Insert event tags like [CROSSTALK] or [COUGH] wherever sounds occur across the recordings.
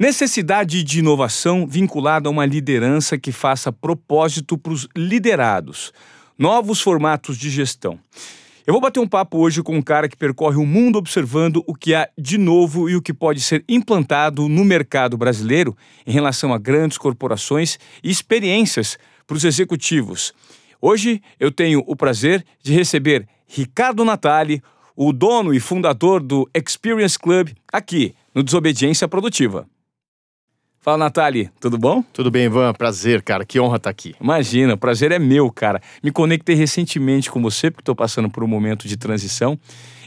Necessidade de inovação vinculada a uma liderança que faça propósito para os liderados. Novos formatos de gestão. Eu vou bater um papo hoje com um cara que percorre o mundo observando o que há de novo e o que pode ser implantado no mercado brasileiro em relação a grandes corporações e experiências para os executivos. Hoje eu tenho o prazer de receber Ricardo Natali, o dono e fundador do Experience Club, aqui no Desobediência Produtiva. Fala, Nathalie, tudo bom? Tudo bem, Ivan. Prazer, cara. Que honra estar aqui. Imagina, o prazer é meu, cara. Me conectei recentemente com você, porque estou passando por um momento de transição.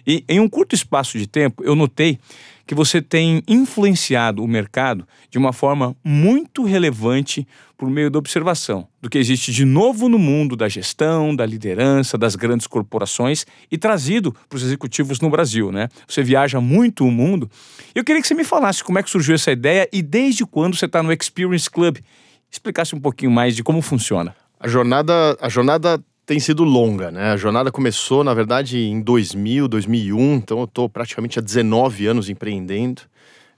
E em um curto espaço de tempo, eu notei que você tem influenciado o mercado de uma forma muito relevante por meio da observação do que existe de novo no mundo da gestão, da liderança, das grandes corporações e trazido para os executivos no Brasil, né? Você viaja muito o mundo. Eu queria que você me falasse como é que surgiu essa ideia e desde quando você está no Experience Club. Explicasse um pouquinho mais de como funciona. A jornada, a jornada tem sido longa, né? A jornada começou, na verdade, em 2000, 2001, então eu estou praticamente há 19 anos empreendendo.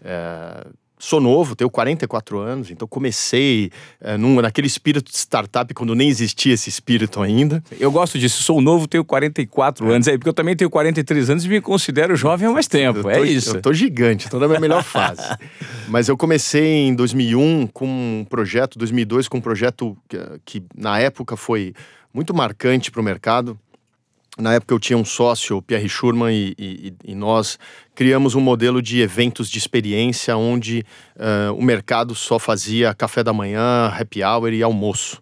É, sou novo, tenho 44 anos, então comecei é, num, naquele espírito de startup quando nem existia esse espírito ainda. Eu gosto disso, sou novo, tenho 44 anos, aí, porque eu também tenho 43 anos e me considero jovem há mais tempo, tô, é isso. Eu tô gigante, tô na minha melhor fase. [LAUGHS] Mas eu comecei em 2001 com um projeto, 2002 com um projeto que, que na época foi muito marcante para o mercado. Na época eu tinha um sócio, o Pierre Schurman, e, e, e, nós criamos um modelo de eventos de experiência onde uh, o mercado só fazia café da manhã, happy hour e almoço.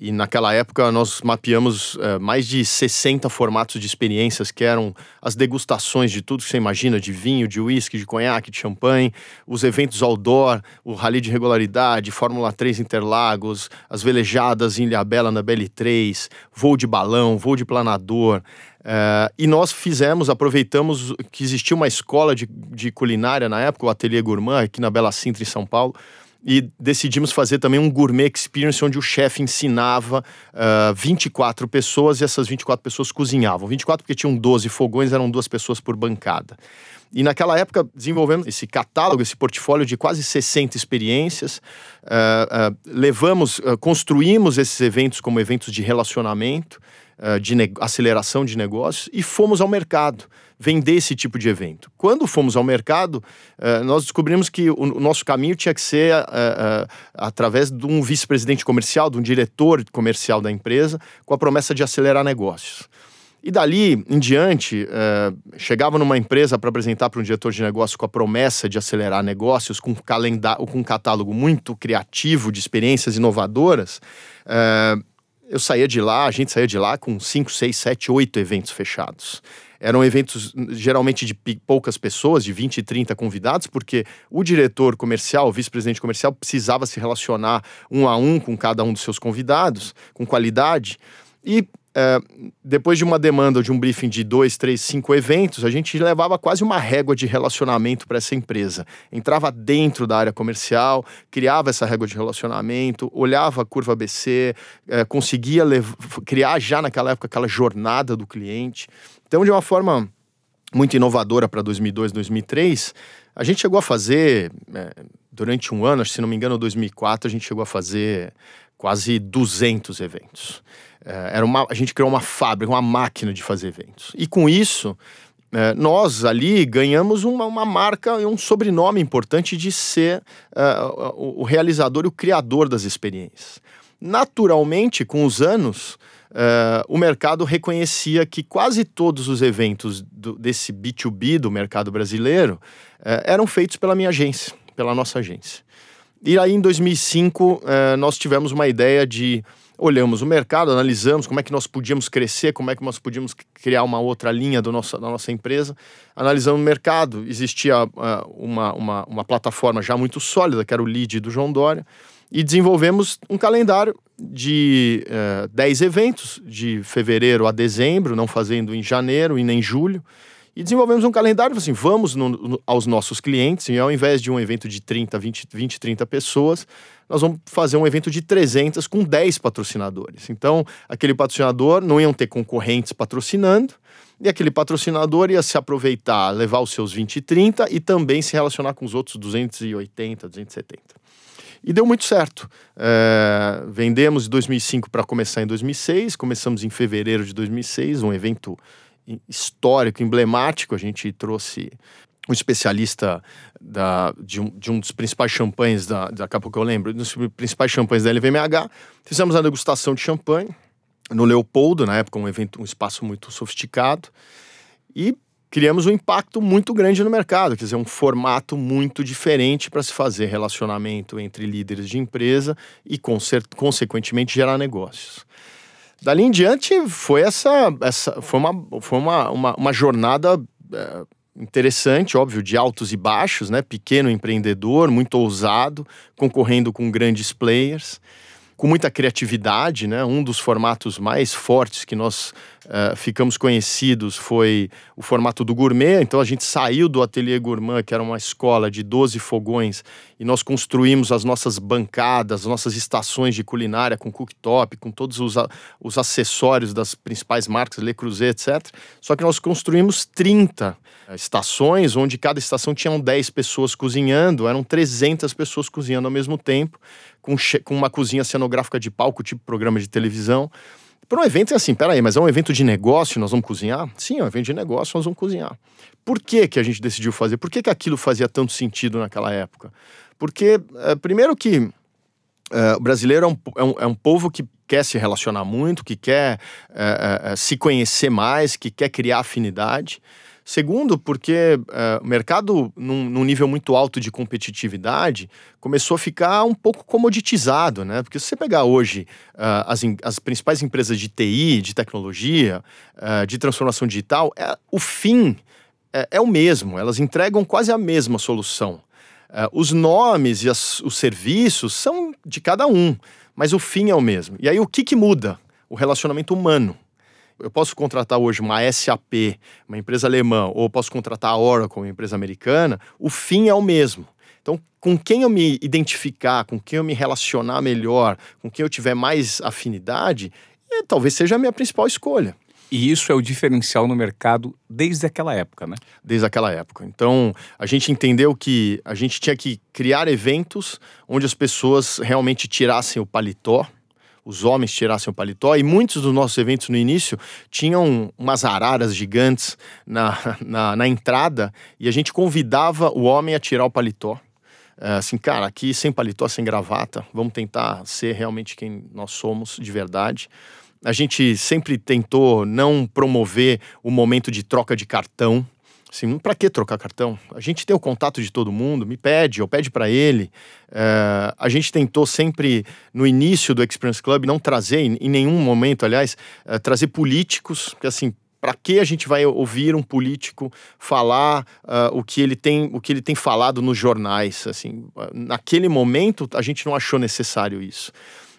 E naquela época nós mapeamos uh, mais de 60 formatos de experiências, que eram as degustações de tudo que você imagina, de vinho, de uísque, de conhaque, de champanhe, os eventos outdoor, o rally de regularidade, Fórmula 3 Interlagos, as velejadas em Ilhabela na BL3, voo de balão, voo de planador. Uh, e nós fizemos, aproveitamos que existia uma escola de, de culinária na época, o Ateliê Gourmand, aqui na Bela Sintra, em São Paulo, e decidimos fazer também um gourmet experience onde o chefe ensinava uh, ah, 24 pessoas e essas 24 pessoas cozinhavam. 24 porque tinham 12 fogões, eram duas pessoas por bancada. E naquela época desenvolvemos esse catálogo, esse portfólio de quase 60 experiências. Uh, uh, levamos, construímos esses eventos como eventos de relacionamento, de aceleração de negócios e fomos ao mercado vender esse tipo de evento. Quando fomos ao mercado, uh, nós descobrimos que o, nosso caminho tinha que ser uh, uh, através de um vice-presidente comercial, de um diretor comercial da empresa, com a promessa de acelerar negócios. E dali em diante, chegava numa empresa para apresentar para um diretor de negócio com a promessa de acelerar negócios, com, calendário, com um catálogo muito criativo de experiências inovadoras. eu saía de lá, a gente saía de lá com 5, 6, 7, 8 eventos fechados. Eram eventos geralmente de poucas pessoas, de 20 e 30 convidados, porque o diretor comercial, o vice-presidente comercial, precisava se relacionar um a um com cada um dos seus convidados, com qualidade. E é, depois de uma demanda de um briefing de dois, três, cinco eventos, a gente levava quase uma régua de relacionamento para essa empresa. Entrava dentro da área comercial, criava essa régua de relacionamento, olhava a curva ABC, é, conseguia criar já naquela época aquela jornada do cliente. Então, de uma forma muito inovadora para 2002, 2003, a gente chegou a fazer, é, durante um ano, se não me engano, 2004, a gente chegou a fazer quase 200 eventos. É, era uma, a gente criou uma fábrica, uma máquina de fazer eventos. E com isso, é, nós ali ganhamos uma, uma marca e um sobrenome importante de ser é, o, o realizador e o criador das experiências. Naturalmente, com os anos, uh, o mercado reconhecia que quase todos os eventos do, desse B2B do mercado brasileiro uh, eram feitos pela minha agência, pela nossa agência. E aí, em 2005, uh, eh, nós tivemos uma ideia de olhamos o mercado, analisamos como é que nós podíamos crescer, como é que nós podíamos criar uma outra linha do nosso, da nossa empresa. Analisamos o mercado, existia uh, uma, uma, uma, plataforma já muito sólida, que era o lead do João Dória, e desenvolvemos um calendário de uh, eh, 10 eventos, de fevereiro a dezembro, não fazendo em janeiro e nem julho. E desenvolvemos um calendário assim: vamos no, no, aos nossos clientes, e ao invés de um evento de 30, 20, 20, 30 pessoas, nós vamos fazer um evento de 300 com 10 patrocinadores. Então, aquele patrocinador não iam ter concorrentes patrocinando, E aquele patrocinador ia se aproveitar, levar os seus 20 e 30 e também se relacionar com os outros 280, 270. E deu muito certo. É, vendemos em 2005 para começar em 2006, começamos em fevereiro de 2006, um evento histórico, emblemático. A gente trouxe um especialista da, de, um, de um dos principais champanhes da, daqui a pouco eu lembro, dos principais champanhes da LVMH. Fizemos a degustação de champanhe no Leopoldo, na época um evento, um espaço muito sofisticado. E criamos um impacto muito grande no mercado, quer dizer, um formato muito diferente para se fazer relacionamento entre líderes de empresa e, consequentemente, gerar negócios. Dali em diante foi essa, essa foi uma, foi uma, uma, uma jornada é, interessante, óbvio, de altos e baixos, né? Pequeno empreendedor, muito ousado, concorrendo com grandes players com muita criatividade, né? Um dos formatos mais fortes que nós uh, ficamos conhecidos foi o formato do gourmet. Então a gente saiu do Ateliê Gourmand, que era uma escola de 12 fogões, e nós construímos as nossas bancadas, as nossas estações de culinária com cooktop, com todos os, os acessórios das principais marcas, Le Creuset, etc. Só que nós construímos 30 eh, estações, onde cada estação tinham 10 pessoas cozinhando, eram 300 pessoas cozinhando ao mesmo tempo com, com uma cozinha cenográfica de palco, tipo programa de televisão. Para um evento é assim, peraí, mas é um evento de negócio, nós vamos cozinhar? Sim, é um evento de negócio, nós vamos cozinhar. Por que, que a gente decidiu fazer? Por que, que aquilo fazia tanto sentido naquela época? Porque, é, primeiro que é, o brasileiro é um, é, um, é um povo que quer se relacionar muito, que quer é, se conhecer mais, que quer criar afinidade. Segundo, porque uh, o mercado, num, num, nível muito alto de competitividade, começou a ficar um pouco comoditizado, né? Porque se você pegar hoje uh, as, as principais empresas de TI, de tecnologia, uh, de transformação digital, é, o fim é, é, o mesmo, elas entregam quase a mesma solução. os nomes e as, os serviços são de cada um, mas o fim é o mesmo. E aí o que, que muda? O relacionamento humano eu posso contratar hoje uma SAP, uma empresa alemã, ou posso contratar a Oracle, uma empresa americana, o fim é o mesmo. Então, com quem eu me identificar, com quem eu me relacionar melhor, com quem eu tiver mais afinidade, é, talvez seja a minha principal escolha. E isso é o diferencial no mercado desde aquela época, né? Desde aquela época. Então, a gente entendeu que a gente tinha que criar eventos onde as pessoas realmente tirassem o paletó, os homens tirassem o paletó, e muitos dos nossos eventos no início tinham umas araras gigantes na, [LAUGHS] na, na entrada, e a gente convidava o homem a tirar o paletó. É, assim, cara, aqui sem paletó, sem gravata, vamos tentar ser realmente quem nós somos de verdade. A gente sempre tentou não promover o momento de troca de cartão. Assim, para que trocar cartão? A gente tem o contato de todo mundo, me pede, eu pede para ele. É, a gente tentou sempre, no início do Experience Club, não trazer, em nenhum momento, aliás, é, trazer políticos, porque assim, para que a gente vai ouvir um político falar uh, o que ele tem o que ele tem falado nos jornais assim naquele momento a gente não achou necessário isso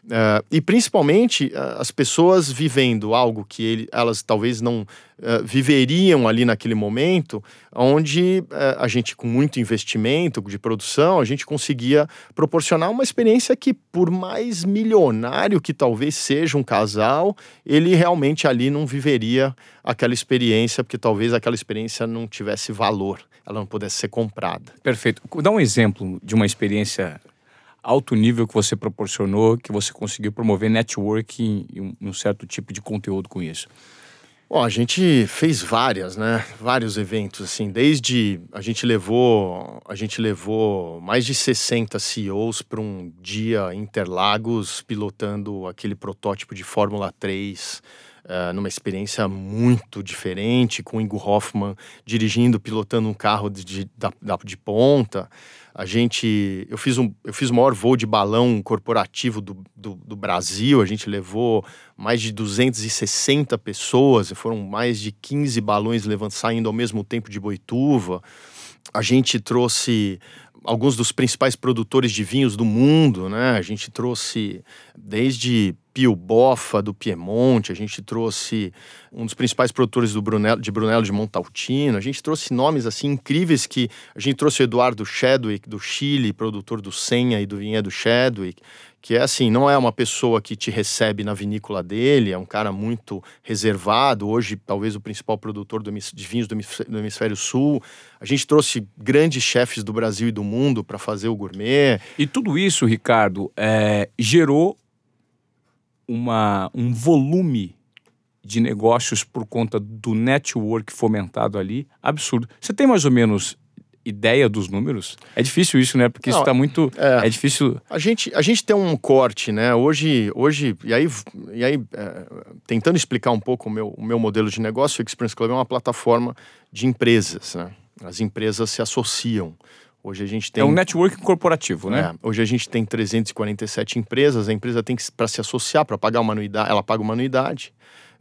Uh, e principalmente uh, as pessoas vivendo algo que ele, elas talvez não uh, viveriam ali naquele momento, onde a gente, com muito investimento de produção, a gente conseguia proporcionar uma experiência que, por mais milionário que talvez seja um casal, ele realmente ali não viveria aquela experiência, porque talvez aquela experiência não tivesse valor, ela não pudesse ser comprada. Perfeito. Dá um exemplo de uma experiência alto nível que você proporcionou, que você conseguiu promover networking e um, certo tipo de conteúdo com isso? Bom, a gente fez várias, né? Vários eventos, assim, desde a gente levou, a gente levou mais de 60 CEOs para um dia Interlagos pilotando aquele protótipo de Fórmula 3, uh, numa experiência muito diferente, com o Ingo Hoffman dirigindo, pilotando um carro de, de, de ponta. A gente. Eu fiz, um, eu fiz o maior voo de balão corporativo do, do, do Brasil. A gente levou mais de 260 pessoas, foram mais de 15 balões levando, saindo ao mesmo tempo de Boituva. A gente trouxe alguns dos principais produtores de vinhos do mundo, né? A gente trouxe desde Pio Boffa do Piemonte, a gente trouxe um dos principais produtores do Brunello, de Brunello de Montaltino, a gente trouxe nomes assim incríveis que a gente trouxe o Eduardo Chadwick do Chile, produtor do Senha e do Vinhedo Chadwick, que é assim, não é uma pessoa que te recebe na vinícola dele, é um cara muito reservado, hoje talvez o principal produtor de vinhos do hemisfério sul. A gente trouxe grandes chefes do Brasil e do mundo para fazer o gourmet. E tudo isso, Ricardo, é, gerou uma, um volume de negócios por conta do network fomentado ali absurdo. Você tem mais ou menos ideia dos números? É difícil isso, né? Porque Não, isso está muito. É, é, difícil. A gente, a gente tem um corte, né? Hoje, hoje e aí, e aí é, tentando explicar um pouco o meu, o meu modelo de negócio, o Experience Club é uma plataforma de empresas, né? As empresas se associam. Hoje a gente tem. É um network corporativo, né? É, hoje a gente tem 347 empresas, a empresa tem que, para se associar, para pagar uma anuidade, ela paga uma anuidade.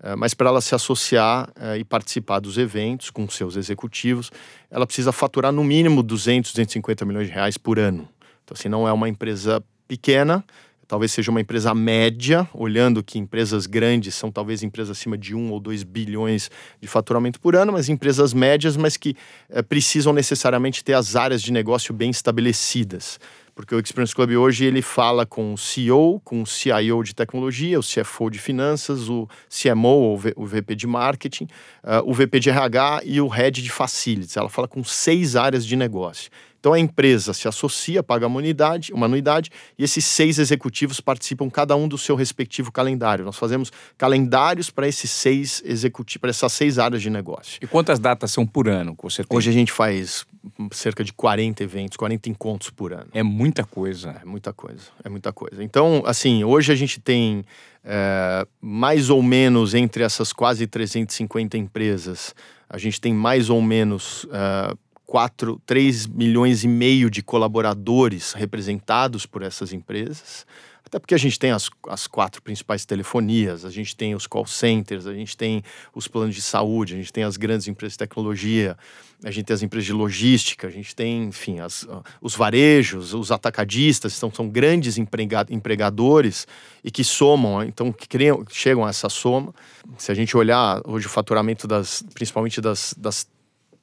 É, mas para ela se associar é, e participar dos eventos com seus executivos, ela precisa faturar no mínimo 200, 250 milhões de reais por ano. Então, assim, não é uma empresa pequena, talvez seja uma empresa média, olhando que empresas grandes são talvez empresas acima de 1 ou 2 bilhões de faturamento por ano, mas empresas médias, mas que é, precisam necessariamente ter as áreas de negócio bem estabelecidas porque o Experience Club hoje ele fala com o CEO, com o CIO de tecnologia, o CFO de finanças, o CMO, o VP de marketing, uh, o VP de RH e o Head de facilities. Ela fala com seis áreas de negócio. Então a empresa se associa, paga uma anuidade, uma anuidade, e esses seis executivos participam cada um do seu respectivo calendário. Nós fazemos calendários para esses seis executivos, para essas seis áreas de negócio. E quantas datas são por ano que você tem? Hoje a gente faz cerca de 40 eventos, 40 encontros por ano. É muita coisa. É muita coisa, é muita coisa. Então, assim, hoje a gente tem é, mais ou menos entre essas quase 350 empresas, a gente tem mais ou menos uh, 4, 3 milhões e meio de colaboradores representados por essas empresas. Até porque a gente tem as, as quatro principais telefonias, a gente tem os call centers, a gente tem os planos de saúde, a gente tem as grandes empresas de tecnologia, a gente tem as empresas de logística, a gente tem, enfim, as, os varejos, os atacadistas, então são grandes empregadores e que somam, então que criam, chegam a essa soma. Se a gente olhar hoje o faturamento das, principalmente das, das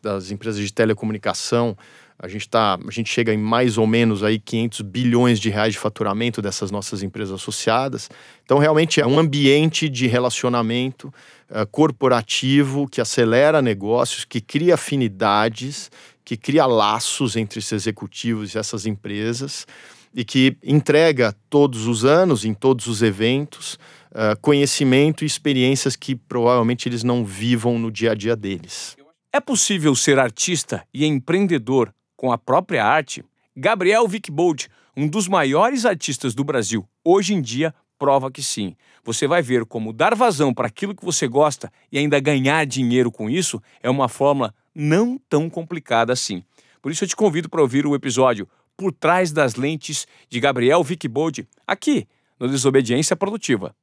das empresas de telecomunicação, a gente, tá, a gente chega em mais ou menos aí 500 bilhões de reais de faturamento dessas nossas empresas associadas. Então, realmente é um ambiente de relacionamento uh, corporativo que acelera negócios, que cria afinidades, que cria laços entre esses executivos e essas empresas e que entrega todos os anos, em todos os eventos, uh, conhecimento e experiências que provavelmente eles não vivam no dia a dia deles. É possível ser artista e empreendedor com a própria arte? Gabriel Vickbold, um dos maiores artistas do Brasil, hoje em dia prova que sim. Você vai ver como dar vazão para aquilo que você gosta e ainda ganhar dinheiro com isso é uma fórmula não tão complicada assim. Por isso eu te convido para ouvir o episódio Por Trás das Lentes de Gabriel Vickbold, aqui no Desobediência Produtiva.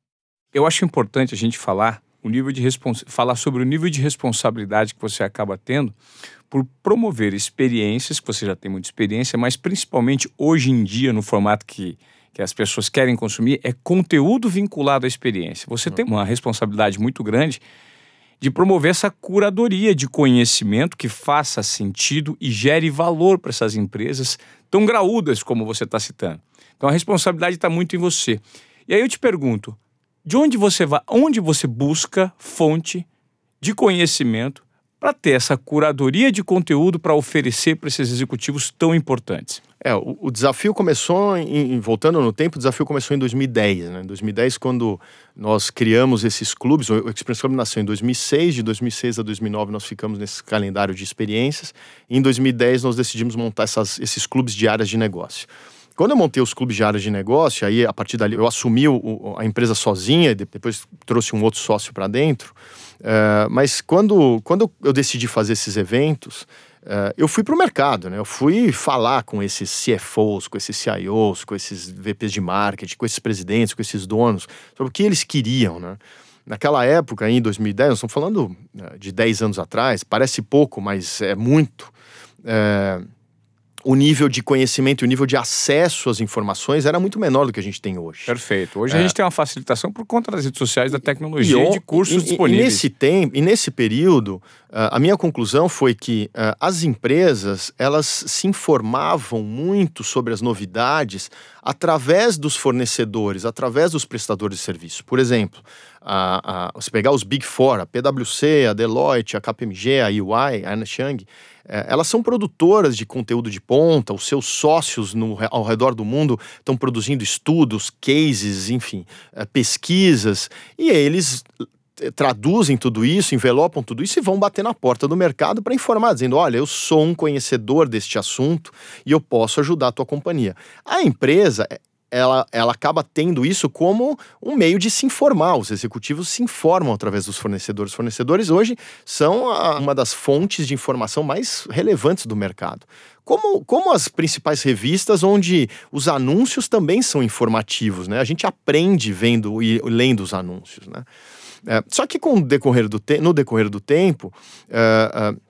Eu acho importante a gente falar o nível de falar sobre o nível de responsabilidade que você acaba tendo por promover experiências, que você já tem muita experiência, mas principalmente hoje em dia, no formato que, que as pessoas querem consumir, é conteúdo vinculado à experiência. Você tem uma responsabilidade muito grande de promover essa curadoria de conhecimento que faça sentido e gere valor para essas empresas tão graúdas como você está citando. Então a responsabilidade está muito em você. E aí eu te pergunto, de onde você vai, onde você busca fonte de conhecimento para ter essa curadoria de conteúdo para oferecer para esses executivos tão importantes? É, o, o desafio começou, em, voltando no tempo, o desafio começou em 2010. Né? Em 2010, quando nós criamos esses clubes, o Experience Club nasceu em 2006, de 2006 a 2009 nós ficamos nesse calendário de experiências, e em 2010 nós decidimos montar essas, esses clubes de áreas de negócio. Quando eu montei os clubes de áreas de negócio, aí a partir dali eu assumi o, a empresa sozinha, e depois trouxe um outro sócio para dentro. Uh, mas quando, quando eu decidi fazer esses eventos, uh, eu fui para o mercado, né? Eu fui falar com esses CFOs, com esses CIOs, com esses VPs de marketing, com esses presidentes, com esses donos, sobre o que eles queriam, né? Naquela época, em 2010, nós estamos falando uh, de 10 anos atrás, parece pouco, mas é muito. Uh, o nível de conhecimento, o nível de acesso às informações era muito menor do que a gente tem hoje. Perfeito. Hoje é. a gente tem uma facilitação por conta das redes sociais, da tecnologia e, e de cursos e, disponíveis. E nesse tempo, e nesse período, uh, a minha conclusão foi que uh, as empresas elas se informavam muito sobre as novidades através dos fornecedores, através dos prestadores de serviço. Por exemplo, a, a, se pegar os Big Four, a PwC, a Deloitte, a KPMG, a EY, a Ernst Young, é, elas são produtoras de conteúdo de ponta, os seus sócios no, ao redor do mundo estão produzindo estudos, cases, enfim, é, pesquisas, e eles é, traduzem tudo isso, envelopam tudo isso e vão bater na porta do mercado para informar, dizendo: olha, eu sou um conhecedor deste assunto e eu posso ajudar a tua companhia. A empresa ela, ela acaba tendo isso como um meio de se informar. Os executivos se informam através dos fornecedores. Os fornecedores hoje são a, uma das fontes de informação mais relevantes do mercado. Como, como as principais revistas, onde os anúncios também são informativos, né? A gente aprende vendo e lendo os anúncios, né? É, só que com decorrer do no decorrer do tempo, uh, uh,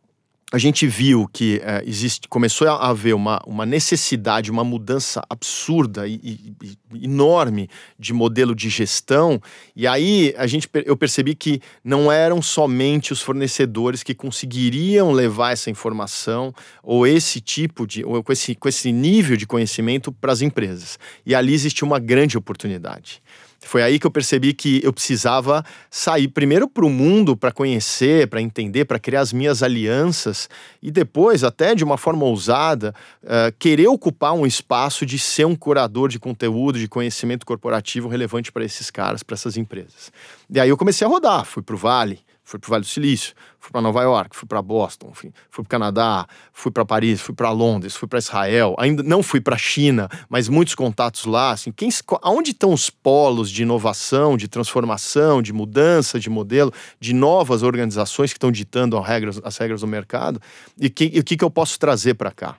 a gente viu que é, existe, começou a haver uma, uma necessidade, uma mudança absurda e, e, e, enorme de modelo de gestão, e aí a gente, eu percebi que não eram somente os fornecedores que conseguiriam levar essa informação ou esse tipo de, ou com esse, com esse nível de conhecimento para as empresas. E ali existe uma grande oportunidade. Foi aí que eu percebi que eu precisava sair primeiro para o mundo para conhecer, para entender, para criar as minhas alianças e depois, até de uma forma ousada, uh, querer ocupar um espaço de ser um curador de conteúdo, de conhecimento corporativo relevante para esses caras, para essas empresas. E aí eu comecei a rodar, fui para o Vale, fui para o Vale do Silício, fui para Nova York, fui para Boston, fui, fui para o Canadá, fui para Paris, fui para Londres, fui para Israel. Ainda não fui para a China, mas muitos contatos lá. Assim, quem, aonde estão os polos de inovação, de transformação, de mudança de modelo, de novas organizações que estão ditando as regras, as regras do mercado? E, que, e o que, que eu posso trazer para cá?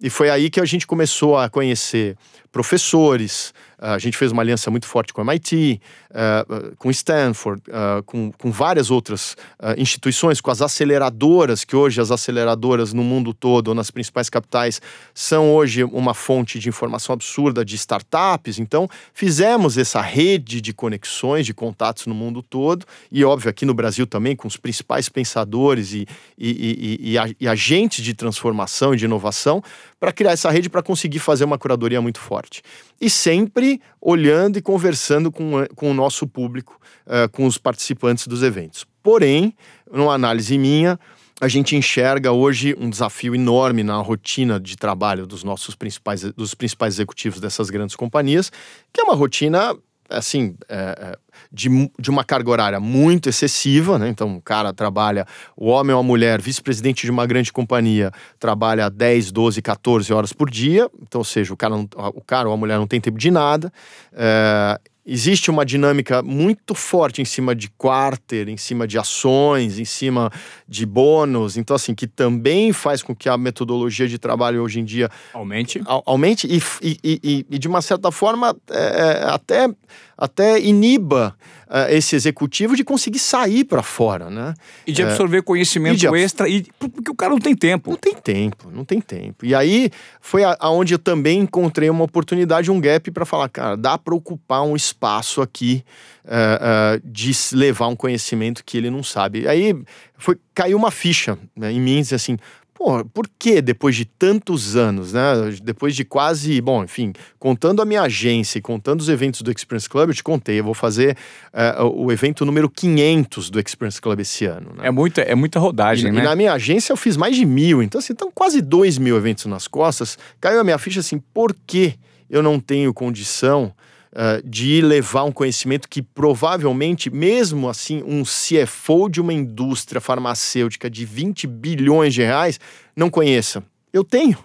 E foi aí que a gente começou a conhecer professores, a gente fez uma aliança muito forte com o MIT, uh, com Stanford, com, com várias outras instituições, com as aceleradoras, que hoje as aceleradoras no mundo todo, ou nas principais capitais, são hoje uma fonte de informação absurda de startups. Então, fizemos essa rede de conexões, de contatos no mundo todo, e óbvio aqui no Brasil também, com os principais pensadores e, e, e, e agentes de transformação e de inovação, para criar essa rede para conseguir fazer uma curadoria muito forte. E sempre olhando e conversando com, com o nosso público, uh, com os participantes dos eventos. Porém, numa análise minha, a gente enxerga hoje um desafio enorme na rotina de trabalho dos nossos principais, dos principais executivos dessas grandes companhias, que é uma rotina assim, é, de, de uma carga horária muito excessiva, né? Então, o cara trabalha, o homem ou a mulher, vice-presidente de uma grande companhia, trabalha 10, 12, 14 horas por dia. Então, ou seja, o cara, não, o cara ou a mulher não tem tempo de nada. É, existe uma dinâmica muito forte em cima de quarter, em cima de ações, em cima de bônus. Então, assim, que também faz com que a metodologia de trabalho hoje em dia aumente, aumente e, e, e, e de uma certa forma é, é até, até iniba uh, esse executivo de conseguir sair para fora, né? E de absorver é, conhecimento e de, extra, e, porque o cara não tem tempo. Não tem tempo, não tem tempo. E aí foi aonde eu também encontrei uma oportunidade, um gap para falar, cara, dá para ocupar um espaço aqui uh, uh, de levar um conhecimento que ele não sabe. Aí foi, caiu uma ficha né, em mim, assim, Pô, por que depois de tantos anos, né? Depois de quase, bom, enfim, contando a minha agência e contando os eventos do Experience Club, eu te contei, eu vou fazer uh, o evento número 500 do Experience Club esse ano. Né? É, muita, é muita rodagem, e, né? E na minha agência eu fiz mais de mil, então assim, estão quase dois mil eventos nas costas. Caiu a minha ficha assim, por que eu não tenho condição uh, de levar um conhecimento que provavelmente, mesmo assim, um CFO de uma indústria farmacêutica de 20 bilhões de reais não conheça. Eu tenho.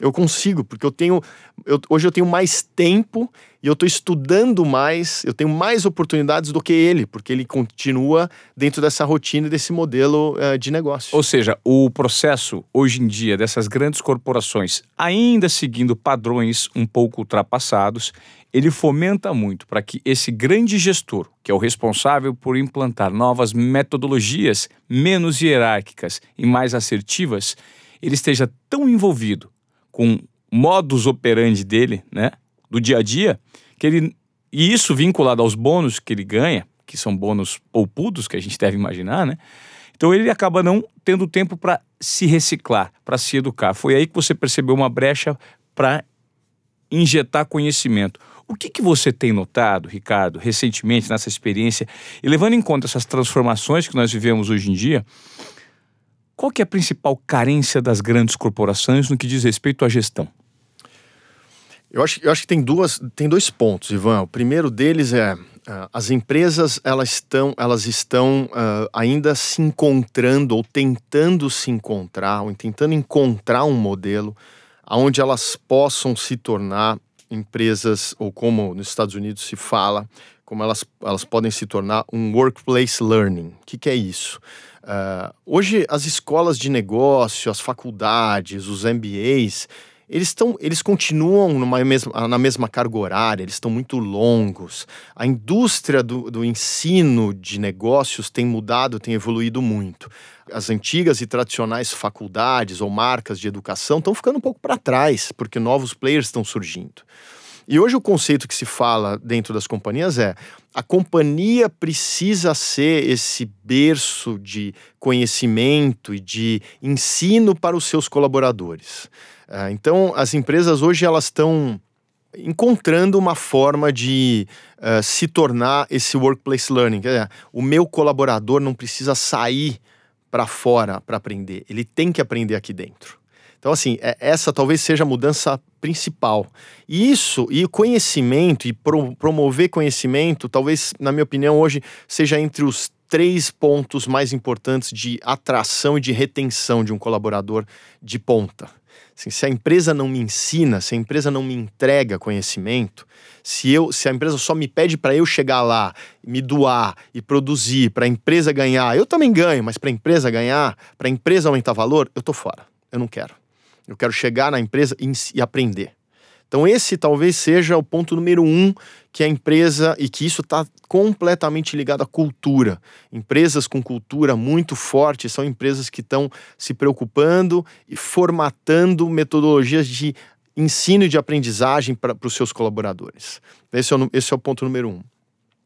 Eu consigo, porque eu tenho. Eu, hoje eu tenho mais tempo e eu estou estudando mais, eu tenho mais oportunidades do que ele, porque ele continua dentro dessa rotina desse modelo uh, de negócio. Ou seja, o processo hoje em dia dessas grandes corporações, ainda seguindo padrões um pouco ultrapassados, ele fomenta muito para que esse grande gestor, que é o responsável por implantar novas metodologias menos hierárquicas e mais assertivas, ele esteja tão envolvido com modus operandi dele, né? Do dia a dia, que ele e isso vinculado aos bônus que ele ganha, que são bônus poupudos que a gente deve imaginar, né? Então ele acaba não tendo tempo para se reciclar, para se educar. Foi aí que você percebeu uma brecha para injetar conhecimento. O que, que você tem notado, Ricardo, recentemente nessa experiência, e levando em conta essas transformações que nós vivemos hoje em dia, qual que é a principal carência das grandes corporações no que diz respeito à gestão? Eu acho, eu acho que tem, duas, tem dois pontos, Ivan. O primeiro deles é uh, as empresas elas estão, elas estão uh, ainda se encontrando ou tentando se encontrar, ou tentando encontrar um modelo onde elas possam se tornar empresas, ou como nos Estados Unidos se fala, como elas, elas podem se tornar um workplace learning. O que, que é isso? Uh, hoje, as escolas de negócio, as faculdades, os MBAs, eles, estão, eles continuam numa mesma, na mesma carga horária, eles estão muito longos. A indústria do, do ensino de negócios tem mudado, tem evoluído muito. As antigas e tradicionais faculdades ou marcas de educação estão ficando um pouco para trás, porque novos players estão surgindo. E hoje o conceito que se fala dentro das companhias é a companhia precisa ser esse berço de conhecimento e de ensino para os seus colaboradores. É, então, as empresas hoje elas estão encontrando uma forma de uh, se tornar esse workplace learning. Dizer, o meu colaborador não precisa sair para fora para aprender, ele tem que aprender aqui dentro. Então, assim, é, essa talvez seja a mudança principal. E isso, e conhecimento, e pro, promover conhecimento, talvez, na minha opinião, hoje seja entre os três pontos mais importantes de atração e de retenção de um colaborador de ponta. Assim, se a empresa não me ensina, se a empresa não me entrega conhecimento, se, eu, se a empresa só me pede para eu chegar lá, me doar e produzir, para a empresa ganhar, eu também ganho, mas para a empresa ganhar, para a empresa aumentar valor, eu tô fora. Eu não quero. Eu quero chegar na empresa e, aprender. Então, esse talvez seja o ponto número um que a empresa, e que isso está completamente ligado à cultura. Empresas com cultura muito forte são empresas que estão se preocupando e formatando metodologias de ensino e de aprendizagem para os seus colaboradores. Esse é, o, esse é o ponto número um.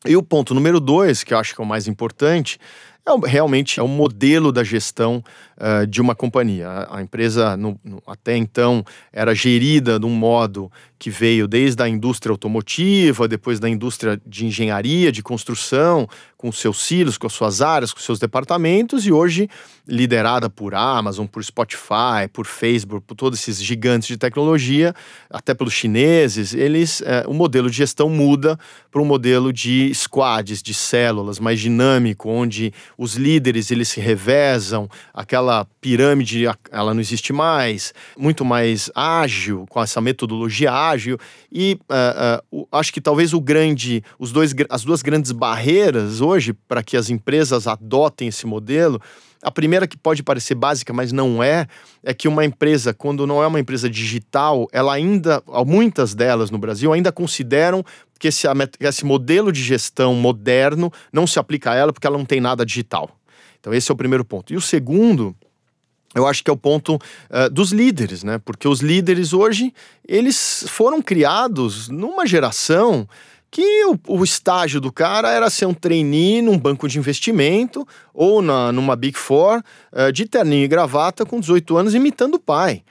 E o ponto número dois, que eu acho que é o mais importante, é, realmente é o modelo da gestão uh, de uma companhia. A, a empresa, no, no, até então, era gerida de um modo que veio desde a indústria automotiva, depois da indústria de engenharia, de construção, com seus silos, com as suas áreas, com seus departamentos, e hoje liderada por Amazon, por Spotify, por Facebook, por todos esses gigantes de tecnologia, até pelos chineses, eles, é, o modelo de gestão muda para um modelo de squads, de células, mais dinâmico, onde os líderes eles se revezam, aquela pirâmide ela não existe mais, muito mais ágil, com essa metodologia ágil, e uh, uh, acho que talvez o grande, os dois, as duas grandes barreiras hoje para que as empresas adotem esse modelo a primeira que pode parecer básica, mas não é, é que uma empresa, quando não é uma empresa digital, ela ainda, muitas delas no Brasil, ainda consideram que esse, esse modelo de gestão moderno não se aplica a ela porque ela não tem nada digital. Então, esse é o primeiro ponto. E o segundo eu acho que é o ponto uh, dos líderes, né? Porque os líderes hoje, eles foram criados numa geração que o, o, estágio do cara era ser um trainee num banco de investimento ou na, numa Big Four, uh, de terninho e gravata com 18 anos, imitando o pai.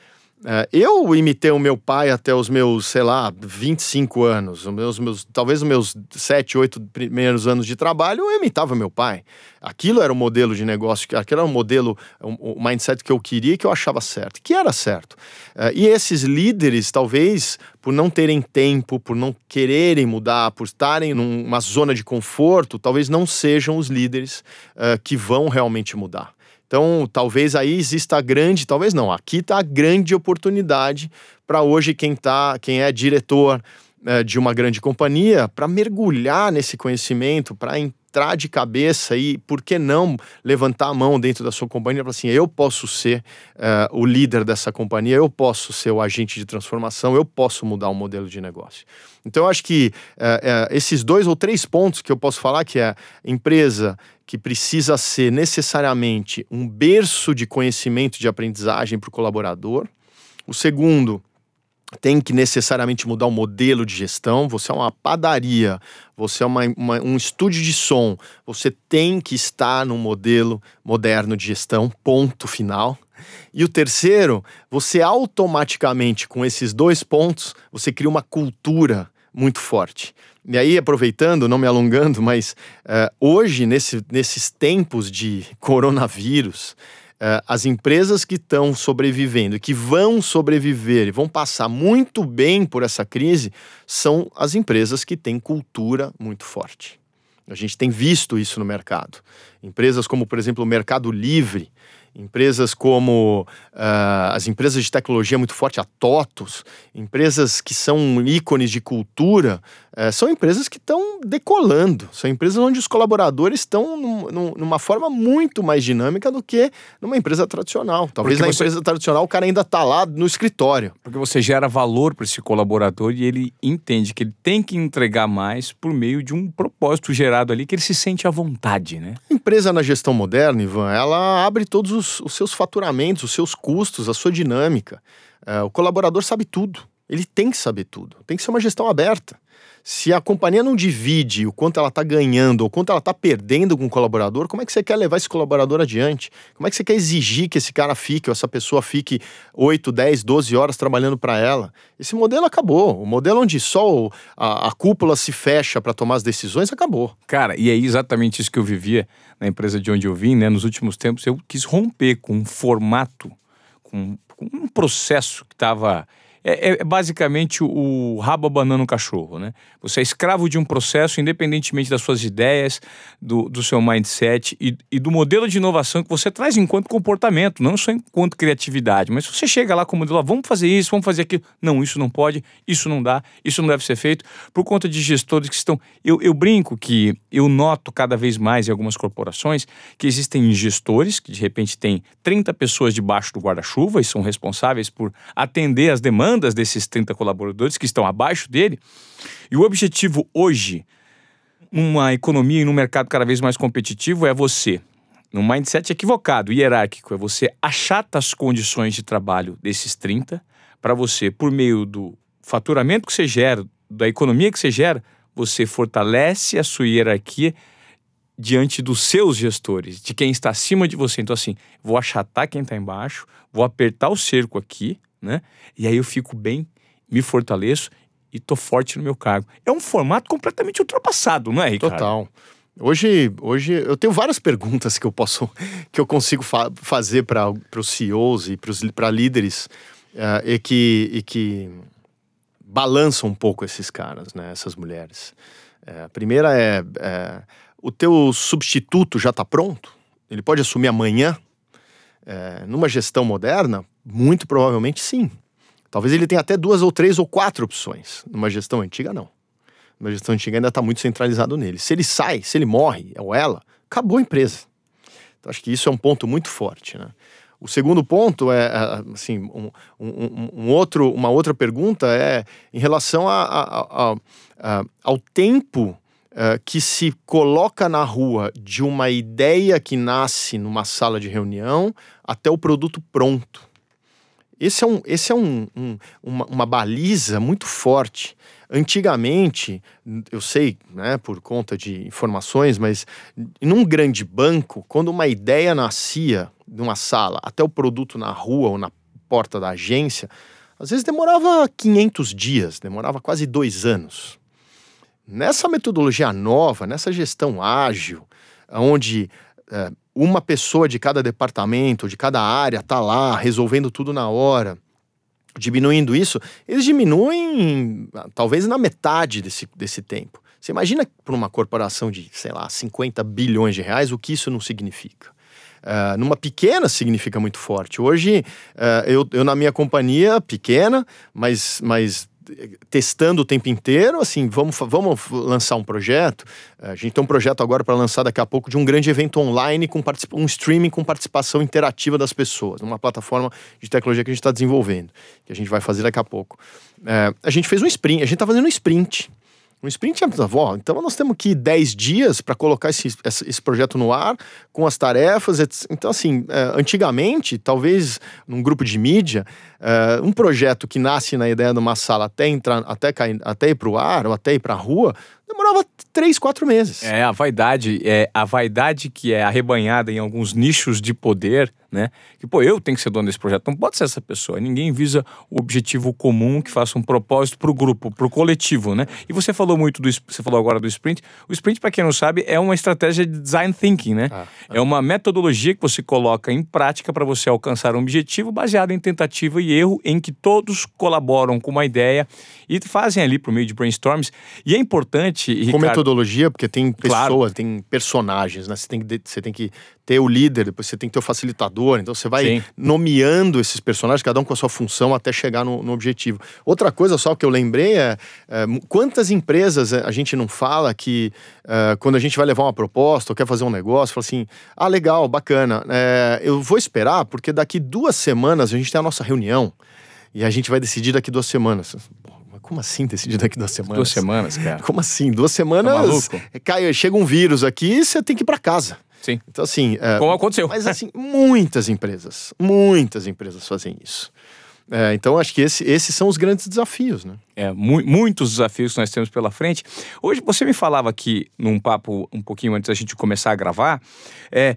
É, eu imitei o meu pai até os meus, sei lá, 25 anos. Os meus, meus, talvez os meus 7, 8 primeiros anos de trabalho, eu imitava meu pai. Aquilo era o modelo de negócio, aquilo era o modelo, o, o mindset que eu queria que eu achava certo, que era certo. É, e esses líderes, talvez, por não terem tempo, por não quererem mudar, por estarem numa zona de conforto, talvez não sejam os líderes uh, que vão realmente mudar. Então, talvez aí exista a grande, talvez não, aqui está a grande oportunidade para hoje quem tá, quem é diretor é, de uma grande companhia, para mergulhar nesse conhecimento, para entrar de cabeça e, por que não, levantar a mão dentro da sua companhia e falar assim: eu posso ser é, o líder dessa companhia, eu posso ser o agente de transformação, eu posso mudar o modelo de negócio. Então, eu acho que é, é, esses dois ou três pontos que eu posso falar, que é empresa que precisa ser necessariamente um berço de conhecimento de aprendizagem para o colaborador. O segundo, tem que necessariamente mudar o modelo de gestão. Você é uma padaria, você é uma, uma, um estúdio de som, você tem que estar num modelo moderno de gestão, ponto final. E o terceiro, você automaticamente, com esses dois pontos, você cria uma cultura muito forte. E aí, aproveitando, não me alongando, mas uh, hoje, nesse, nesses tempos de coronavírus, as empresas que estão sobrevivendo e que vão sobreviver e vão passar muito bem por essa crise são as empresas que têm cultura muito forte. A gente tem visto isso no mercado. Empresas como, por exemplo, o Mercado Livre, empresas como uh, as empresas de tecnologia muito forte, a TOTOS, empresas que são ícones de cultura, uh, são empresas que estão decolando, são empresas onde os colaboradores estão num, num, numa forma muito mais dinâmica do que numa empresa tradicional. Talvez Porque na você... empresa tradicional o cara ainda está lá no escritório. Porque você gera valor para esse colaborador e ele entende que ele tem que entregar mais por meio de um propósito gerado ali que ele se sente à vontade, né? A empresa na gestão moderna, Ivan, ela abre todos os os, os seus faturamentos, os seus custos, a sua dinâmica. É, o colaborador sabe tudo. Ele tem que saber tudo. Tem que ser uma gestão aberta. Se a companhia não divide o quanto ela está ganhando ou quanto ela está perdendo com o colaborador, como é que você quer levar esse colaborador adiante? Como é que você quer exigir que esse cara fique ou essa pessoa fique 8, 10, 12 horas trabalhando para ela? Esse modelo acabou. O modelo onde só a, a cúpula se fecha para tomar as decisões acabou. Cara, e é exatamente isso que eu vivia na empresa de onde eu vim, né? Nos últimos tempos, eu quis romper com um formato, com, com um processo que estava é, é, basicamente o rabo abanando o cachorro, né? Você é escravo de um processo, independentemente das suas ideias, do, do seu mindset e, e, do modelo de inovação que você traz enquanto comportamento, não só enquanto criatividade. Mas você chega lá com o modelo, ah, vamos fazer isso, vamos fazer aquilo. Não, isso não pode, isso não dá, isso não deve ser feito, por conta de gestores que estão. Eu, eu brinco que eu noto cada vez mais em algumas corporações que existem gestores que de repente têm 30 pessoas debaixo do guarda-chuva e são responsáveis por atender as demandas demandas desses 30 colaboradores que estão abaixo dele. E o objetivo hoje, numa economia e num mercado cada vez mais competitivo, é você, num mindset equivocado, hierárquico, é você achata as condições de trabalho desses 30 para você, por meio do faturamento que você gera, da economia que você gera, você fortalece a sua hierarquia diante dos seus gestores, de quem está acima de você. Então, assim, vou achatar quem está embaixo, vou apertar o cerco aqui, né? E aí eu fico bem, me fortaleço e tô forte no meu cargo. É um formato completamente ultrapassado, não é, Ricardo? Total. Hoje, hoje eu tenho várias perguntas que eu posso, [LAUGHS] que eu consigo fa fazer para os CEOs e para líderes uh, e, que, e que balançam um pouco esses caras, né, essas mulheres. Uh, a primeira é, é, o teu substituto já está pronto? Ele pode assumir amanhã? É, numa gestão moderna, muito provavelmente sim. Talvez ele tenha até duas ou três ou quatro opções. Numa gestão antiga, não. Numa gestão antiga ainda está muito centralizado nele. Se ele sai, se ele morre, ou ela, acabou a empresa. Então acho que isso é um ponto muito forte, né? O segundo ponto é, é assim, um, um, um, outro, uma outra pergunta é em relação a, a, a, ao tempo uh, que se coloca na rua de uma ideia que nasce numa sala de reunião até o produto pronto. Esse é, um, esse é um, um, uma, uma, baliza muito forte. Antigamente, eu sei, né, por conta de informações, mas num grande banco, quando uma ideia nascia numa sala até o produto na rua ou na porta da agência, às vezes demorava 500 dias, demorava quase dois anos. Nessa metodologia nova, nessa gestão ágil, onde é, uma pessoa de cada departamento, de cada área está lá resolvendo tudo na hora, diminuindo isso, eles diminuem talvez na metade desse, desse tempo. Você imagina para uma corporação de, sei lá, 50 bilhões de reais, o que isso não significa? Uh, numa pequena significa muito forte. Hoje, uh, eu, eu na minha companhia, pequena, mas, mas testando o tempo inteiro, assim, vamos, vamos lançar um projeto. A gente tem um projeto agora para lançar daqui a pouco de um grande evento online com um streaming com participação interativa das pessoas, numa plataforma de tecnologia que a gente está desenvolvendo, que a gente vai fazer daqui a pouco. É, a gente fez um sprint, a gente está fazendo um sprint. Um sprint é, ó, então nós temos que 10 dias para colocar esse, esse projeto no ar, com as tarefas. Então, assim, é, antigamente, talvez num grupo de mídia, é, um projeto que nasce na ideia de uma sala até entrar, até, cair, até ir para o ar ou até ir para a rua, demorava três, quatro meses. É, a vaidade, é a vaidade que é arrebanhada em alguns nichos de poder, né? Que, pô, eu tenho que ser dono desse projeto. Não pode ser essa pessoa. Ninguém visa o objetivo comum que faça um propósito para o grupo, para o coletivo, né? E você falou muito do. Você falou agora do sprint. O sprint, para quem não sabe, é uma estratégia de design thinking, né? Ah, ah. É uma metodologia que você coloca em prática para você alcançar um objetivo baseado em tentativa e erro, em que todos colaboram com uma ideia e fazem ali por meio de brainstorms. E é importante. Com Ricardo, metodologia, porque tem pessoas, claro. tem personagens, né? Você tem, que, você tem que ter o líder, depois você tem que ter o facilitador. Então você vai Sim. nomeando esses personagens, cada um com a sua função, até chegar no, no objetivo. Outra coisa só que eu lembrei é, é quantas empresas a gente não fala que é, quando a gente vai levar uma proposta ou quer fazer um negócio, fala assim: ah, legal, bacana, é, eu vou esperar porque daqui duas semanas a gente tem a nossa reunião e a gente vai decidir daqui duas semanas. Como assim decidir daqui duas semanas? Duas semanas, cara. Como assim? Duas semanas. Tá cai, chega um vírus aqui e você tem que ir para casa. Sim. Então, assim. É, Como aconteceu. Mas, assim, muitas empresas, muitas empresas fazem isso. É, então, acho que esse, esses são os grandes desafios, né? É, mu muitos desafios que nós temos pela frente. Hoje, você me falava aqui, num papo um pouquinho antes da gente começar a gravar, é,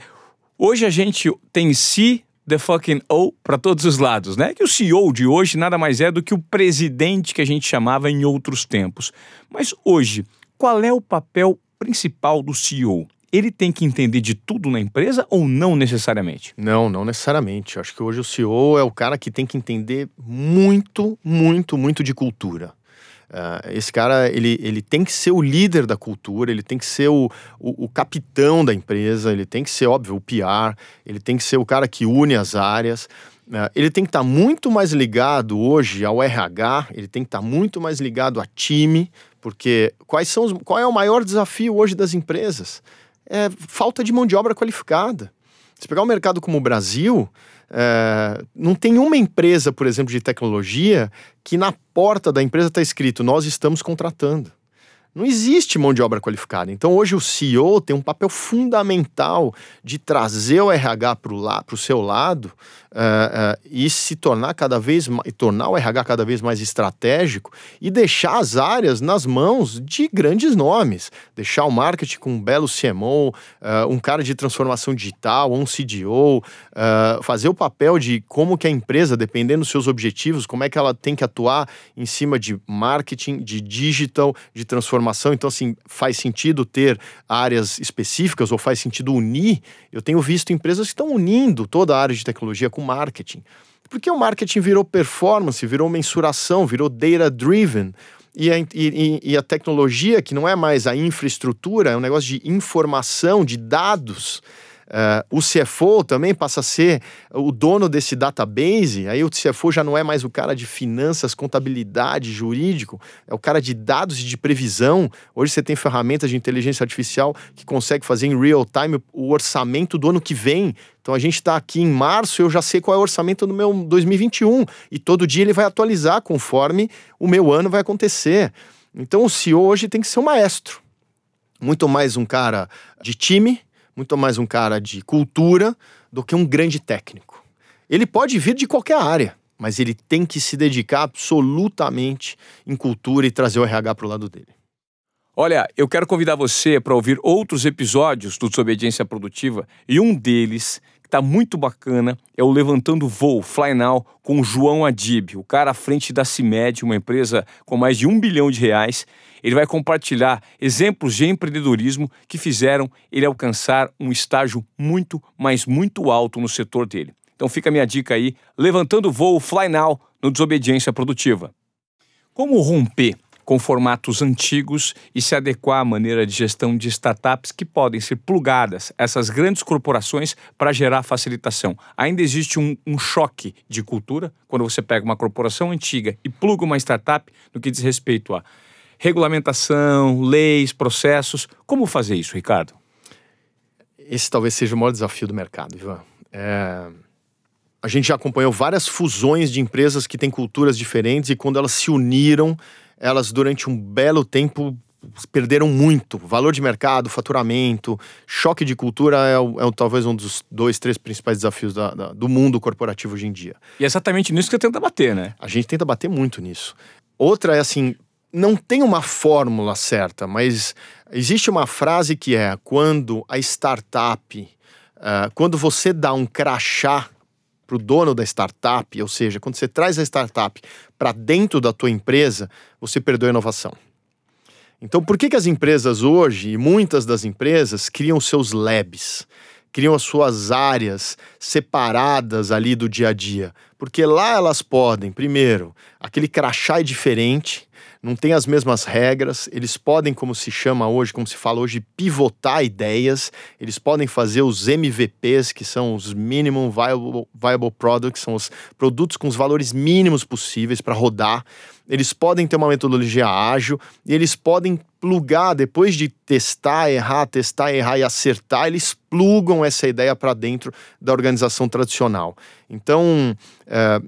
hoje a gente tem si the fucking O para todos os lados, né? Que o CEO de hoje nada mais é do que o presidente que a gente chamava em outros tempos. Mas hoje, qual é o papel principal do CEO? Ele tem que entender de tudo na empresa ou não necessariamente? Não, não necessariamente. Acho que hoje o CEO é o cara que tem que entender muito, muito, muito de cultura. Uh, esse cara, ele, ele tem que ser o líder da cultura, ele tem que ser o, o, o, capitão da empresa, ele tem que ser, óbvio, o PR, ele tem que ser o cara que une as áreas. Uh, ele tem que estar tá muito mais ligado hoje ao RH, ele tem que estar tá muito mais ligado a time, porque quais são os, qual é o maior desafio hoje das empresas? É falta de mão de obra qualificada. Se pegar um mercado como o Brasil, é, não tem uma empresa, por exemplo, de tecnologia que na porta da empresa está escrito: nós estamos contratando. Não existe mão de obra qualificada. Então, hoje, o CEO tem um papel fundamental de trazer o RH para o seu lado uh, uh, e se tornar cada vez mais, tornar o RH cada vez mais estratégico e deixar as áreas nas mãos de grandes nomes. Deixar o marketing com um belo CMO, uh, eh, um cara de transformação digital, um CDO, fazer o papel de como que a empresa, dependendo dos seus objetivos, como é que ela tem que atuar em cima de marketing, de digital, de transformação. Então, assim, faz sentido ter áreas específicas ou faz sentido unir. Eu tenho visto empresas que estão unindo toda a área de tecnologia com marketing. Porque o marketing virou performance, virou mensuração, virou data-driven. E a, e, e a, tecnologia, que não é mais a infraestrutura, é um negócio de informação, de dados. Uh, o CFO também passa a ser o dono desse database. Aí o CFO já não é mais o cara de finanças, contabilidade, jurídico, é o cara de dados e de previsão. Hoje você tem ferramentas de inteligência artificial que consegue fazer em real time o orçamento do ano que vem. Então a gente está aqui em março, eu já sei qual é o orçamento do meu 2021 e todo dia ele vai atualizar conforme o meu ano vai acontecer. Então o CEO hoje tem que ser um maestro, muito mais um cara de time muito mais um cara de cultura do que um grande técnico. Ele pode vir de qualquer área, mas ele tem que se dedicar absolutamente em cultura e trazer o RH para o lado dele. Olha, eu quero convidar você para ouvir outros episódios do Desobediência Produtiva e um deles que está muito bacana é o Levantando Voo, Fly Now, com o João Adib, o cara à frente da CIMED, uma empresa com mais de um bilhão de reais ele vai compartilhar exemplos de empreendedorismo que fizeram ele alcançar um estágio muito, mas muito alto no setor dele. Então fica a minha dica aí, levantando voo Fly Now no Desobediência Produtiva. Como romper com formatos antigos e se adequar à maneira de gestão de startups que podem ser plugadas essas grandes corporações para gerar facilitação. Ainda existe um, um, choque de cultura quando você pega uma corporação antiga e pluga uma startup no que diz respeito a regulamentação, leis, processos. Como fazer isso, Ricardo? Esse talvez seja o maior desafio do mercado, Ivan. É... A gente já acompanhou várias fusões de empresas que têm culturas diferentes e quando elas se uniram, elas durante um belo tempo perderam muito. Valor de mercado, faturamento, choque de cultura é, é talvez um dos dois, três principais desafios da, da, do mundo corporativo hoje em dia. E é exatamente nisso que você tenta bater, né? A gente tenta bater muito nisso. Outra é assim, não tem uma fórmula certa, mas existe uma frase que é quando a startup, uh, quando você dá um crachá para o dono da startup, ou seja, quando você traz a startup para dentro da tua empresa, você perdeu a inovação. Então, por que, que as empresas hoje, e muitas das empresas, criam seus labs? Criam as suas áreas separadas ali do dia a dia. Porque lá elas podem, primeiro, aquele crachá é diferente, não tem as mesmas regras, eles podem, como se chama hoje, como se fala hoje, pivotar ideias, eles podem fazer os MVPs, que são os Minimum Viable, Viable Products, são os produtos com os valores mínimos possíveis para rodar. Eles podem ter uma metodologia ágil e eles podem plugar, depois de testar, errar, testar, errar e acertar, eles plugam essa ideia para dentro da organização tradicional. Então, é,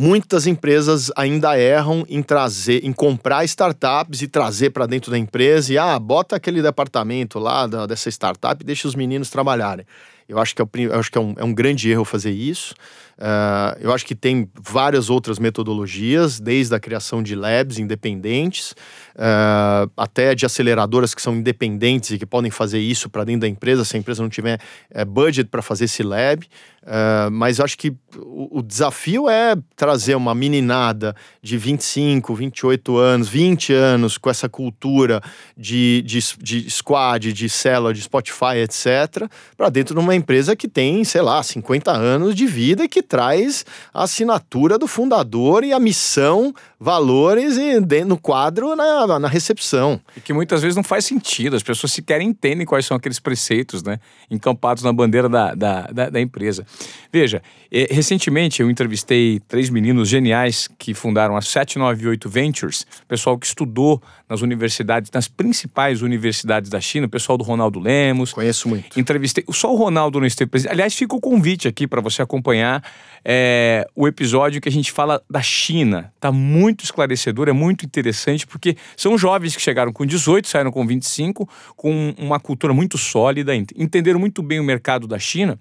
muitas empresas ainda erram em trazer, em comprar startups e trazer para dentro da empresa e ah, bota aquele departamento lá da, dessa startup e deixa os meninos trabalharem. Eu acho que é, eu acho que é, um, é um grande erro fazer isso. Uh, eu acho que tem várias outras metodologias, desde a criação de labs independentes, uh, até de aceleradoras que são independentes e que podem fazer isso para dentro da empresa, se a empresa não tiver uh, budget para fazer esse lab. Uh, mas acho que o, o, desafio é trazer uma meninada de 25, 28 anos, 20 anos, com essa cultura de, de, de squad, de célula, de Spotify, etc., para dentro de uma empresa que tem, sei lá, 50 anos de vida e que traz a assinatura do fundador e a missão, valores e no quadro na, na recepção. E que muitas vezes não faz sentido, as pessoas sequer entendem quais são aqueles preceitos, né? Encampados na bandeira da, da, da, da empresa. Veja, eh, recentemente eu entrevistei três meninos geniais que fundaram a 798 Ventures, pessoal que estudou nas universidades, nas principais universidades da China, o pessoal do Ronaldo Lemos. Conheço muito. Entrevistei, só o Ronaldo não esteve presente. Aliás, fica o convite aqui para você acompanhar é, o episódio que a gente fala da China. Tá muito esclarecedor, é muito interessante, porque são jovens que chegaram com 18, saíram com 25, com uma cultura muito sólida, entenderam muito bem o mercado da China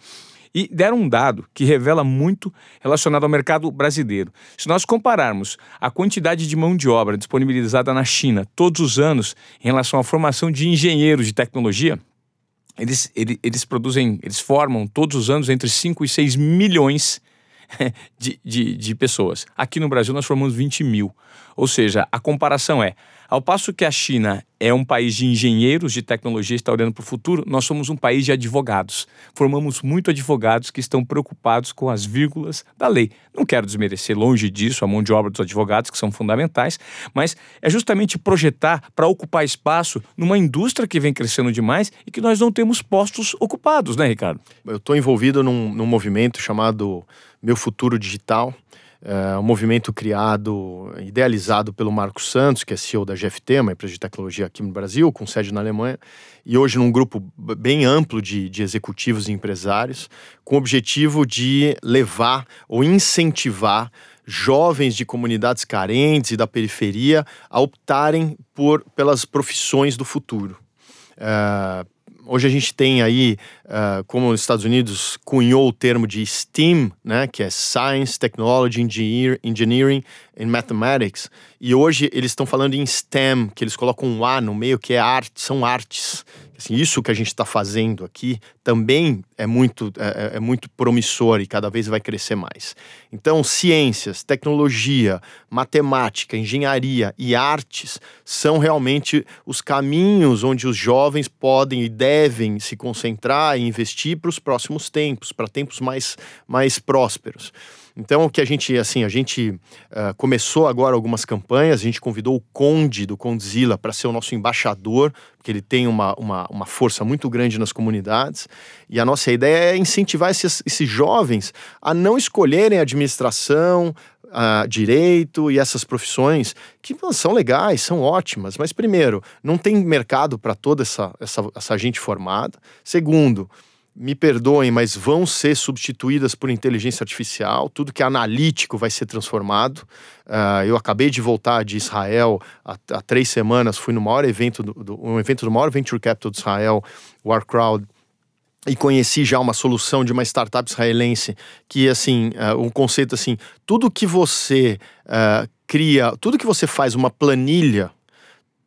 e deram um dado que revela muito relacionado ao mercado brasileiro. Se nós compararmos a quantidade de mão de obra disponibilizada na China todos os anos em relação à formação de engenheiros de tecnologia, eles, eles, eles produzem, eles formam todos os anos entre 5 e 6 milhões [LAUGHS] de, de, de pessoas. Aqui no Brasil nós formamos 20 mil. Ou seja, a comparação é ao passo que a China é um país de engenheiros de tecnologia, está olhando para o futuro, nós somos um país de advogados. Formamos muito advogados que estão preocupados com as vírgulas da lei. Não quero desmerecer longe disso a mão de obra dos advogados, que são fundamentais, mas é justamente projetar para ocupar espaço numa indústria que vem crescendo demais e que nós não temos postos ocupados, né, Ricardo? Eu estou envolvido num, num movimento chamado Meu Futuro Digital é um movimento criado, idealizado pelo Marco Santos, que é CEO da GFT, uma empresa de tecnologia aqui no Brasil, com sede na Alemanha, e hoje num grupo bem amplo de, de executivos e empresários, com o objetivo de levar ou incentivar jovens de comunidades carentes e da periferia a optarem por, pelas profissões do futuro. Uh, Hoje a gente tem aí, uh, como os Estados Unidos cunhou o termo de STEAM, né, que é Science, Technology, Engineer, Engineering and Mathematics, e hoje eles estão falando em STEM, que eles colocam um A no meio, que é arte, são artes. Assim, isso que a gente está fazendo aqui também é muito, é, é, é, muito promissor e cada vez vai crescer mais. Então, ciências, tecnologia, matemática, engenharia e artes são realmente os caminhos onde os jovens podem e devem se concentrar e investir para os próximos tempos, para tempos mais, mais prósperos. Então, o que a gente, assim, a gente uh, começou agora algumas campanhas, a gente convidou o Conde do Condzilla para ser o nosso embaixador, porque ele tem uma, uma, uma, força muito grande nas comunidades. E a nossa ideia é incentivar esses, esses jovens a não escolherem administração, uh, direito e essas profissões que são legais, são ótimas, mas primeiro, não tem mercado para toda essa, essa, essa gente formada. Segundo, me perdoem, mas vão ser substituídas por inteligência artificial. Tudo que é analítico vai ser transformado. Uh, eu acabei de voltar de Israel há, há, três semanas. Fui no maior evento, do, do, um evento do maior venture capital de Israel, Warcrowd e conheci já uma solução de uma startup israelense que assim uh, um conceito assim tudo que você uh, cria tudo que você faz uma planilha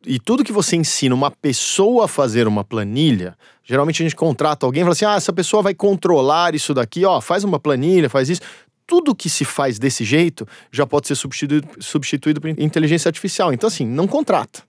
e tudo que você ensina uma pessoa a fazer uma planilha, geralmente a gente contrata alguém e fala assim: ah, essa pessoa vai controlar isso daqui, ó, faz uma planilha, faz isso. Tudo que se faz desse jeito já pode ser substituído, substituído por inteligência artificial. Então, assim, não contrata.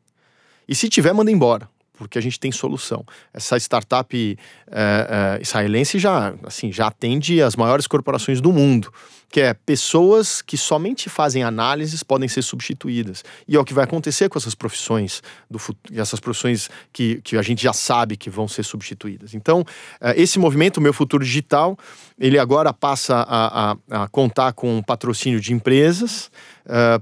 E se tiver, manda embora porque a gente tem solução. Essa startup é, é, israelense já, assim, já atende as maiores corporações do mundo, que é pessoas que somente fazem análises podem ser substituídas. E é o que vai acontecer com essas profissões, do, essas profissões que, que a gente já sabe que vão ser substituídas. Então, é, esse movimento, o Meu Futuro Digital, ele agora passa a, a, a contar com um patrocínio de empresas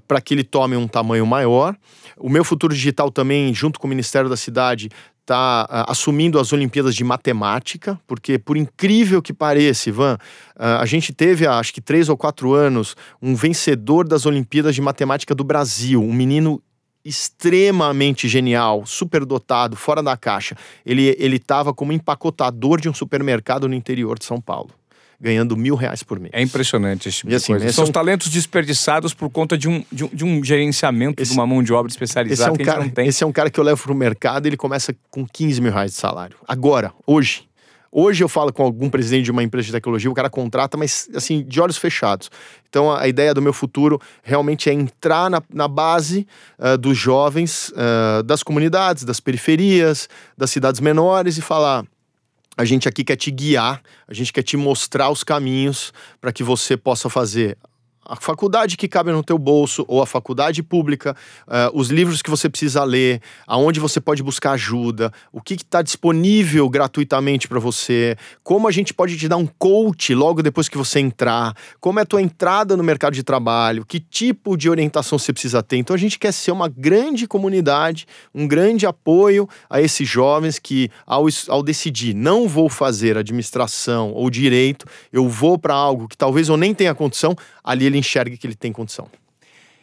para que ele tome um tamanho maior. O meu futuro digital também, junto com o Ministério da Cidade, está ah, assumindo as Olimpíadas de Matemática, porque, por incrível que pareça, Ivan, uh, a gente teve há acho que três ou quatro anos um vencedor das Olimpíadas de Matemática do Brasil, um menino extremamente genial, superdotado, fora da caixa. Ele estava como empacotador de um supermercado no interior de São Paulo ganhando mil reais por mês. É impressionante esse tipo e, assim, São é um... talentos desperdiçados por conta de um, de um, de um gerenciamento esse, de uma mão de obra especializada esse é um cara, não tem. Esse é um cara que eu levo para o mercado e ele começa com 15 mil reais de salário. Agora, hoje. Hoje eu falo com algum presidente de uma empresa de tecnologia, o cara contrata, mas assim, de olhos fechados. Então a, ideia do meu futuro realmente é entrar na, na base uh, dos jovens, uh, das comunidades, das periferias, das cidades menores e falar: a gente aqui quer te guiar, a gente quer te mostrar os caminhos para que você possa fazer a faculdade que cabe no teu bolso ou a faculdade pública, uh, os livros que você precisa ler, aonde você pode buscar ajuda, o que está disponível gratuitamente para você, como a gente pode te dar um coach logo depois que você entrar, como é a tua entrada no mercado de trabalho, que tipo de orientação você precisa ter. Então a gente quer ser uma grande comunidade, um grande apoio a esses jovens que ao, ao decidir não vou fazer administração ou direito, eu vou para algo que talvez eu nem tenha condição, ali ele enxergue que ele tem condição.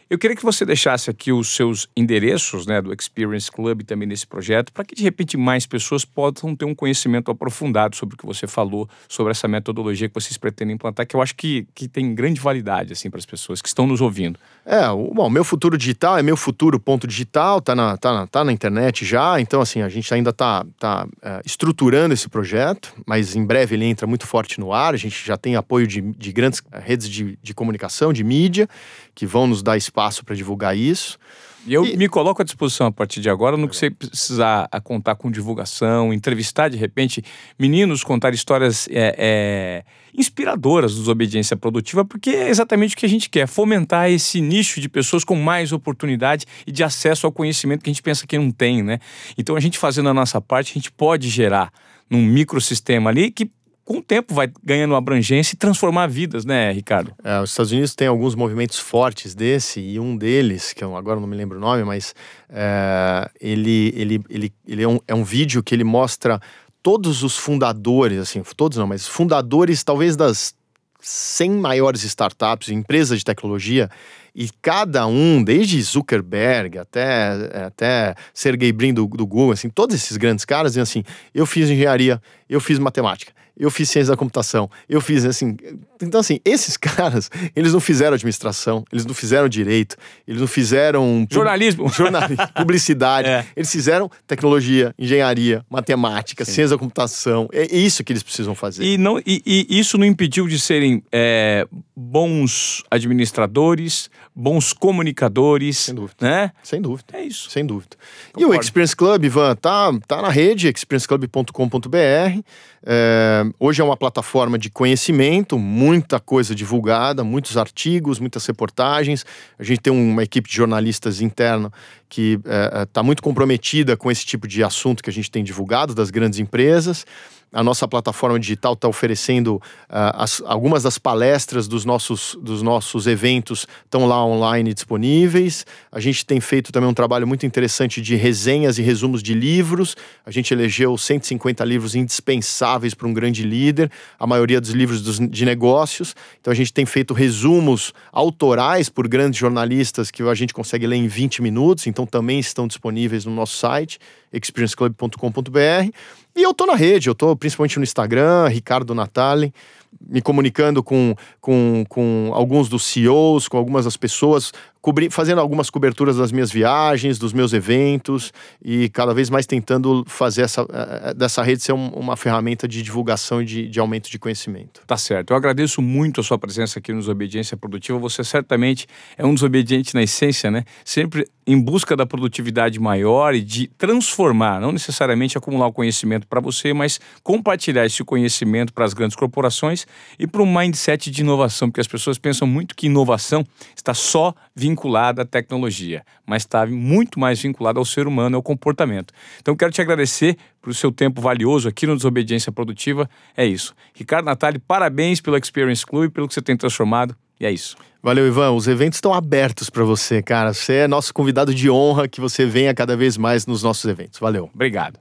Eu queria que você deixasse aqui os seus endereços né, do Experience Club também nesse projeto, para que de repente mais pessoas possam ter um conhecimento aprofundado sobre o que você falou, sobre essa metodologia que vocês pretendem implantar, que eu acho que, que tem grande validade assim, para as pessoas que estão nos ouvindo. É, o, bom, meu futuro digital é meu futuro ponto digital, tá na, tá, na, tá na internet já, então assim, a gente ainda está tá, é, estruturando esse projeto, mas em breve ele entra muito forte no ar, a gente já tem apoio de, de grandes redes de, de comunicação, de mídia, que vão nos dar espaço para divulgar isso. E eu e... me coloco à disposição a partir de agora no que você precisar contar com divulgação, entrevistar de repente meninos, contar histórias é, é, inspiradoras dos obediência produtiva, porque é exatamente o que a gente quer, fomentar esse nicho de pessoas com mais oportunidade e de acesso ao conhecimento que a gente pensa que não tem, né? Então a gente fazendo a nossa parte, a gente pode gerar num microsistema ali que com o tempo vai ganhando abrangência e transformar vidas, né, Ricardo? É, os Estados Unidos têm alguns movimentos fortes desse, e um deles, que eu agora não me lembro o nome, mas é, ele, ele, ele, ele é, um, é um vídeo que ele mostra todos os fundadores, assim, todos não, mas fundadores talvez das 100 maiores startups, empresas de tecnologia, e cada um, desde Zuckerberg até, até Sergey Brin do, do Google, assim, todos esses grandes caras dizem assim: eu fiz engenharia, eu fiz matemática, eu fiz ciência da computação, eu fiz assim. Então, assim, esses [LAUGHS] caras, eles não fizeram administração, eles não fizeram direito, eles não fizeram. Jornalismo. [LAUGHS] Jornalismo, publicidade. [LAUGHS] É. Eles fizeram tecnologia, engenharia, matemática, Sim. ciência da computação. É isso que eles precisam fazer. E, não, e, e isso não impediu de serem é, bons administradores, bons comunicadores. Sem dúvida. Né? Sem dúvida. É isso. Sem dúvida. Concordo. E o Experience Club, Ivan, tá, tá na rede, experienceclub.com.br. É, hoje é uma plataforma de conhecimento, muita coisa divulgada, muitos artigos, muitas reportagens. A gente tem uma equipe de jornalistas interna que está é, é tá muito comprometida com esse tipo de assunto que a gente tem divulgado das grandes empresas. A nossa plataforma digital está oferecendo uh, as, algumas das palestras dos nossos, dos nossos eventos estão lá online disponíveis. A gente tem feito também um trabalho muito interessante de resenhas e resumos de livros. A gente elegeu 150 livros indispensáveis para um grande líder, a maioria dos livros dos, de negócios. Então a gente tem feito resumos autorais por grandes jornalistas que a gente consegue ler em 20 minutos, então também estão disponíveis no nosso site experienceclub.com.br. E eu tô na rede, eu tô principalmente no Instagram, Ricardo Natali, me comunicando com, com, com alguns dos CEOs, com algumas das pessoas, cobri, fazendo algumas coberturas das minhas viagens, dos meus eventos e cada vez mais tentando fazer essa, eh, dessa rede ser um, uma ferramenta de divulgação e de, de aumento de conhecimento. Tá certo. Eu agradeço muito a sua presença aqui no Desobediência Produtiva. Você certamente é um desobediente na essência, né? Sempre em busca da produtividade maior e de transformar, não necessariamente acumular o conhecimento para você, mas compartilhar esse conhecimento para as grandes corporações e para um mindset de inovação, porque as pessoas pensam muito que inovação está só vinculada à tecnologia, mas está muito mais vinculada ao ser humano, ao comportamento. Então quero te agradecer por seu tempo valioso aqui no Desobediência Produtiva. É isso. Ricardo Natali, parabéns pelo Experience Club, pelo que você tem transformado. E é isso. Valeu, Ivan. Os eventos estão abertos para você, cara. Você é nosso convidado de honra que você venha cada vez mais nos nossos eventos. Valeu. Obrigado.